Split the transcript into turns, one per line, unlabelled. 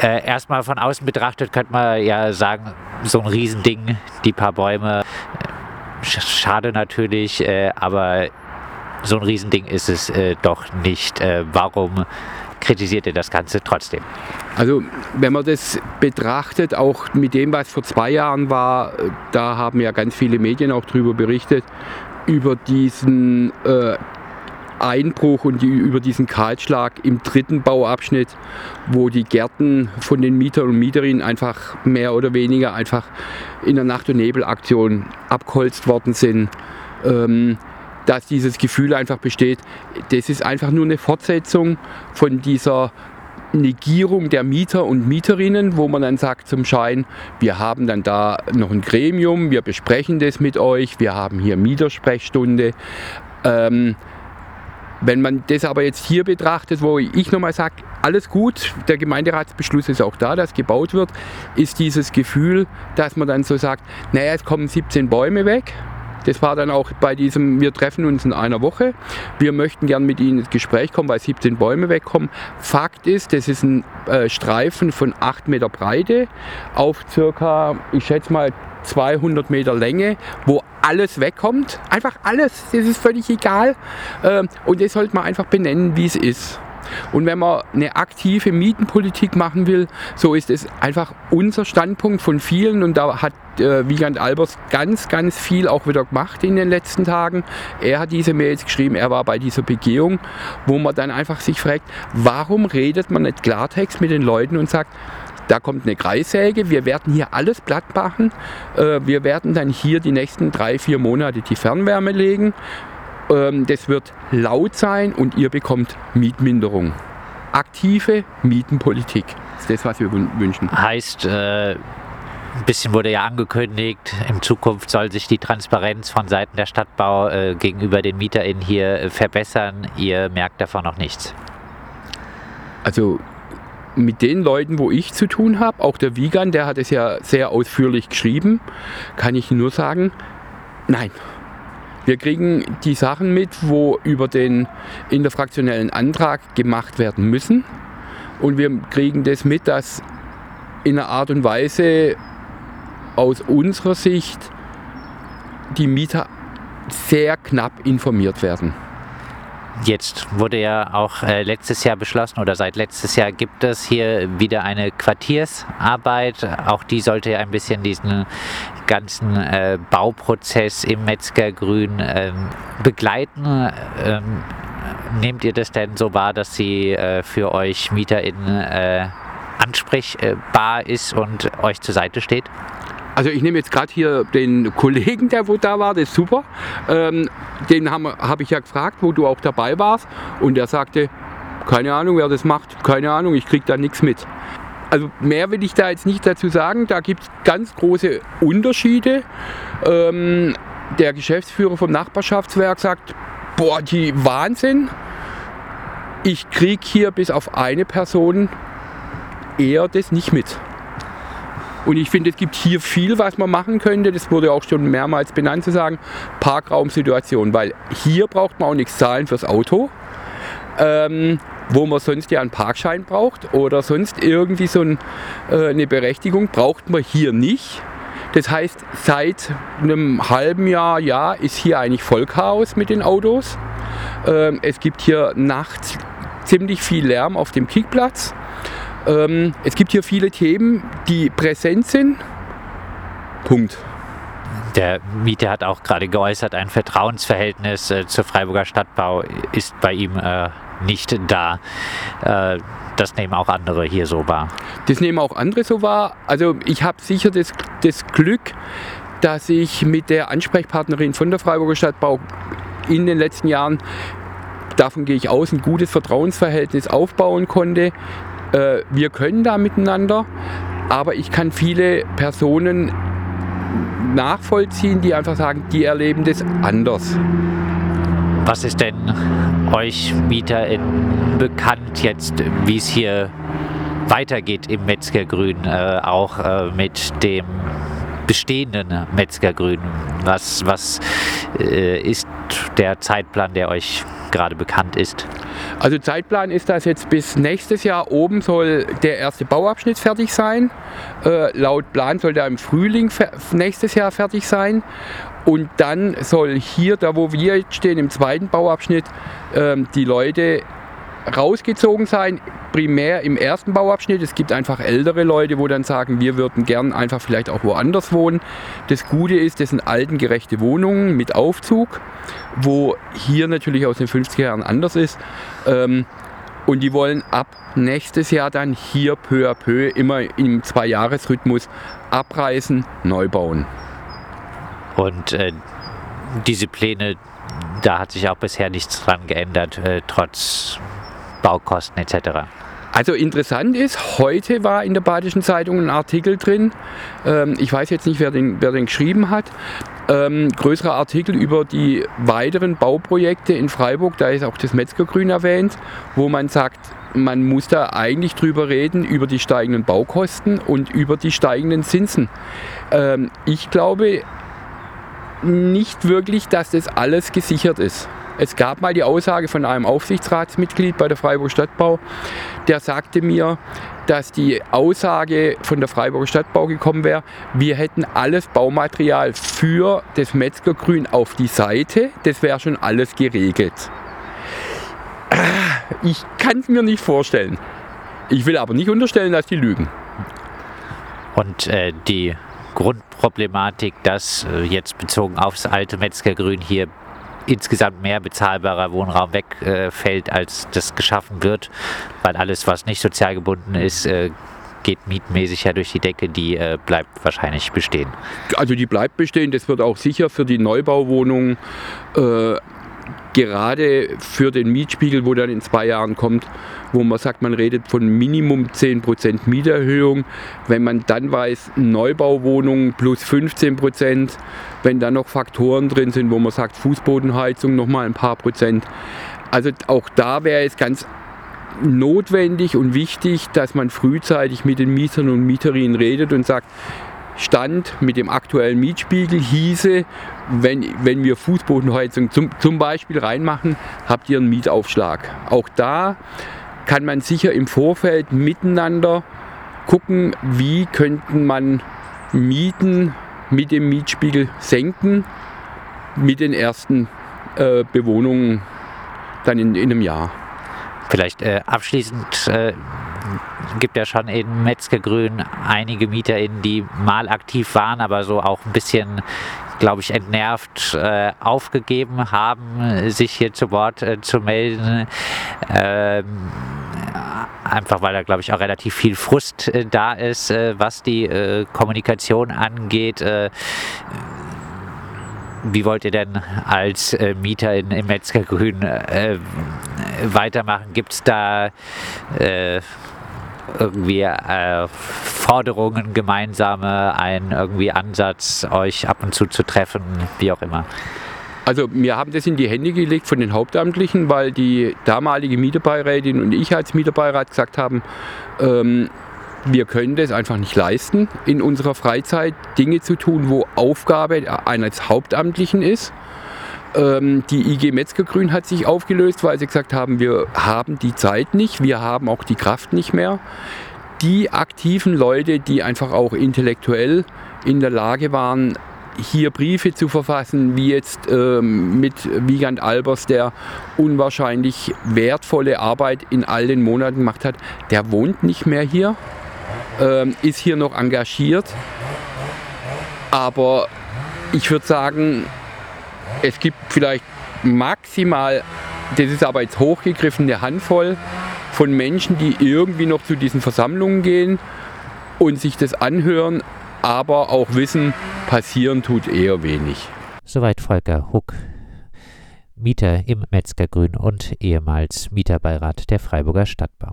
Äh, erstmal von außen betrachtet könnte man ja sagen, so ein Riesending, die paar Bäume. Schade natürlich, äh, aber so ein Riesending ist es äh, doch nicht. Äh, warum kritisiert ihr das Ganze trotzdem?
Also wenn man das betrachtet, auch mit dem, was vor zwei Jahren war, da haben ja ganz viele Medien auch darüber berichtet, über diesen äh, Einbruch und die, über diesen Kahlschlag im dritten Bauabschnitt, wo die Gärten von den Mietern und Mieterinnen einfach mehr oder weniger einfach in der Nacht- und Nebelaktion abgeholzt worden sind. Ähm, dass dieses Gefühl einfach besteht, das ist einfach nur eine Fortsetzung von dieser Negierung der Mieter und Mieterinnen, wo man dann sagt zum Schein, wir haben dann da noch ein Gremium, wir besprechen das mit euch, wir haben hier Mietersprechstunde. Ähm, wenn man das aber jetzt hier betrachtet, wo ich nochmal sage, alles gut, der Gemeinderatsbeschluss ist auch da, dass gebaut wird, ist dieses Gefühl, dass man dann so sagt, naja, es kommen 17 Bäume weg. Das war dann auch bei diesem, wir treffen uns in einer Woche. Wir möchten gern mit Ihnen ins Gespräch kommen, weil 17 Bäume wegkommen. Fakt ist, das ist ein äh, Streifen von 8 Meter Breite auf circa, ich schätze mal, 200 Meter Länge, wo alles wegkommt. Einfach alles, das ist völlig egal. Ähm, und das sollte man einfach benennen, wie es ist. Und wenn man eine aktive Mietenpolitik machen will, so ist es einfach unser Standpunkt von vielen und da hat äh, Wiegand Albers ganz, ganz viel auch wieder gemacht in den letzten Tagen. Er hat diese Mails geschrieben, er war bei dieser Begehung, wo man dann einfach sich fragt, warum redet man nicht Klartext mit den Leuten und sagt, da kommt eine Kreissäge, wir werden hier alles platt machen. Äh, wir werden dann hier die nächsten drei, vier Monate die Fernwärme legen. Ähm, das wird laut sein und ihr bekommt Mietminderung. Aktive Mietenpolitik ist das, was wir wünschen.
Heißt, äh, ein bisschen wurde ja angekündigt, in Zukunft soll sich die Transparenz von Seiten der Stadtbau äh, gegenüber den MieterInnen hier äh, verbessern. Ihr merkt davon noch nichts.
Also mit den Leuten, wo ich zu tun habe, auch der Wiegand, der hat es ja sehr ausführlich geschrieben, kann ich nur sagen, nein. Wir kriegen die Sachen mit, wo über den interfraktionellen Antrag gemacht werden müssen. Und wir kriegen das mit, dass in einer Art und Weise aus unserer Sicht die Mieter sehr knapp informiert werden.
Jetzt wurde ja auch äh, letztes Jahr beschlossen oder seit letztes Jahr gibt es hier wieder eine Quartiersarbeit. Auch die sollte ja ein bisschen diesen ganzen äh, Bauprozess im Metzgergrün ähm, begleiten. Ähm, nehmt ihr das denn so wahr, dass sie äh, für euch MieterInnen äh, ansprechbar ist und euch zur Seite steht?
Also ich nehme jetzt gerade hier den Kollegen, der wo da war, das ist super. Ähm, den habe hab ich ja gefragt, wo du auch dabei warst. Und der sagte, keine Ahnung, wer das macht, keine Ahnung, ich kriege da nichts mit. Also mehr will ich da jetzt nicht dazu sagen. Da gibt es ganz große Unterschiede. Ähm, der Geschäftsführer vom Nachbarschaftswerk sagt, boah, die Wahnsinn. Ich kriege hier bis auf eine Person eher das nicht mit. Und ich finde, es gibt hier viel, was man machen könnte. Das wurde auch schon mehrmals benannt zu sagen, Parkraumsituation. Weil hier braucht man auch nichts zahlen fürs Auto. Ähm, wo man sonst ja einen Parkschein braucht oder sonst irgendwie so ein, äh, eine Berechtigung, braucht man hier nicht. Das heißt, seit einem halben Jahr, Jahr ist hier eigentlich Vollchaos mit den Autos. Ähm, es gibt hier nachts ziemlich viel Lärm auf dem Kickplatz. Ähm, es gibt hier viele Themen, die präsent sind. Punkt.
Der Mieter hat auch gerade geäußert, ein Vertrauensverhältnis äh, zur Freiburger Stadtbau ist bei ihm äh, nicht da. Äh, das nehmen auch andere hier so wahr.
Das nehmen auch andere so wahr. Also ich habe sicher das, das Glück, dass ich mit der Ansprechpartnerin von der Freiburger Stadtbau in den letzten Jahren, davon gehe ich aus, ein gutes Vertrauensverhältnis aufbauen konnte, äh, wir können da miteinander, aber ich kann viele Personen nachvollziehen, die einfach sagen, die erleben das anders.
Was ist denn euch MieterInnen bekannt jetzt, wie es hier weitergeht im Metzgergrün, äh, auch äh, mit dem bestehenden Metzgergrün? Was, was äh, ist der Zeitplan, der euch gerade bekannt ist?
Also Zeitplan ist das jetzt bis nächstes Jahr oben soll der erste Bauabschnitt fertig sein. Äh, laut Plan soll der im Frühling nächstes Jahr fertig sein. Und dann soll hier, da wo wir jetzt stehen, im zweiten Bauabschnitt, ähm, die Leute rausgezogen sein, primär im ersten Bauabschnitt. Es gibt einfach ältere Leute, wo dann sagen, wir würden gern einfach vielleicht auch woanders wohnen. Das Gute ist, das sind altengerechte Wohnungen mit Aufzug, wo hier natürlich aus den 50er Jahren anders ist. Ähm, und die wollen ab nächstes Jahr dann hier peu à peu immer im Zwei-Jahres-Rhythmus abreißen, neu bauen.
Und äh, diese Pläne, da hat sich auch bisher nichts dran geändert, äh, trotz Baukosten etc.
Also interessant ist, heute war in der Badischen Zeitung ein Artikel drin, ähm, ich weiß jetzt nicht, wer den, wer den geschrieben hat, ähm, größerer Artikel über die weiteren Bauprojekte in Freiburg, da ist auch das Metzgergrün erwähnt, wo man sagt, man muss da eigentlich drüber reden, über die steigenden Baukosten und über die steigenden Zinsen. Ähm, ich glaube nicht wirklich, dass das alles gesichert ist. Es gab mal die Aussage von einem Aufsichtsratsmitglied bei der Freiburger Stadtbau, der sagte mir, dass die Aussage von der Freiburger Stadtbau gekommen wäre, wir hätten alles Baumaterial für das Metzgergrün auf die Seite, das wäre schon alles geregelt. Ich kann es mir nicht vorstellen. Ich will aber nicht unterstellen, dass die lügen.
Und äh, die Grundproblematik, dass äh, jetzt bezogen aufs alte Metzgergrün hier insgesamt mehr bezahlbarer Wohnraum wegfällt, äh, als das geschaffen wird, weil alles, was nicht sozial gebunden ist, äh, geht mietmäßig ja durch die Decke, die äh, bleibt wahrscheinlich bestehen.
Also die bleibt bestehen, das wird auch sicher für die Neubauwohnungen äh, gerade für den Mietspiegel, wo dann in zwei Jahren kommt, wo man sagt, man redet von Minimum 10% Mieterhöhung. Wenn man dann weiß, Neubauwohnungen plus 15%, wenn dann noch Faktoren drin sind, wo man sagt, Fußbodenheizung nochmal ein paar Prozent. Also auch da wäre es ganz notwendig und wichtig, dass man frühzeitig mit den Mietern und Mieterinnen redet und sagt, Stand mit dem aktuellen Mietspiegel hieße, wenn, wenn wir Fußbodenheizung zum, zum Beispiel reinmachen, habt ihr einen Mietaufschlag. Auch da kann man sicher im Vorfeld miteinander gucken, wie könnten man Mieten mit dem Mietspiegel senken mit den ersten äh, Bewohnungen dann in, in einem Jahr.
Vielleicht äh, abschließend äh, gibt ja schon in Metzgergrün einige MieterInnen, die mal aktiv waren, aber so auch ein bisschen, glaube ich, entnervt äh, aufgegeben haben, sich hier zu Wort äh, zu melden. Ähm, einfach weil da, glaube ich, auch relativ viel Frust äh, da ist, äh, was die äh, Kommunikation angeht wie wollt ihr denn als äh, Mieter in, im Metzgergrün äh, weitermachen? Gibt es da äh, irgendwie äh, Forderungen, gemeinsame, einen irgendwie Ansatz, euch ab und zu zu treffen, wie auch immer?
Also wir haben das in die Hände gelegt von den Hauptamtlichen, weil die damalige Mieterbeirätin und ich als Mieterbeirat gesagt haben, ähm, wir können das einfach nicht leisten, in unserer Freizeit Dinge zu tun, wo Aufgabe eines Hauptamtlichen ist. Ähm, die IG Metzgergrün hat sich aufgelöst, weil sie gesagt haben, wir haben die Zeit nicht, wir haben auch die Kraft nicht mehr. Die aktiven Leute, die einfach auch intellektuell in der Lage waren, hier Briefe zu verfassen, wie jetzt ähm, mit Wiegand Albers, der unwahrscheinlich wertvolle Arbeit in all den Monaten gemacht hat, der wohnt nicht mehr hier ähm, ist hier noch engagiert. Aber ich würde sagen, es gibt vielleicht maximal, das ist aber jetzt hochgegriffen, eine Handvoll von Menschen, die irgendwie noch zu diesen Versammlungen gehen und sich das anhören, aber auch wissen, passieren tut eher wenig.
Soweit Volker Huck, Mieter im Metzgergrün und ehemals Mieterbeirat der Freiburger Stadtbau.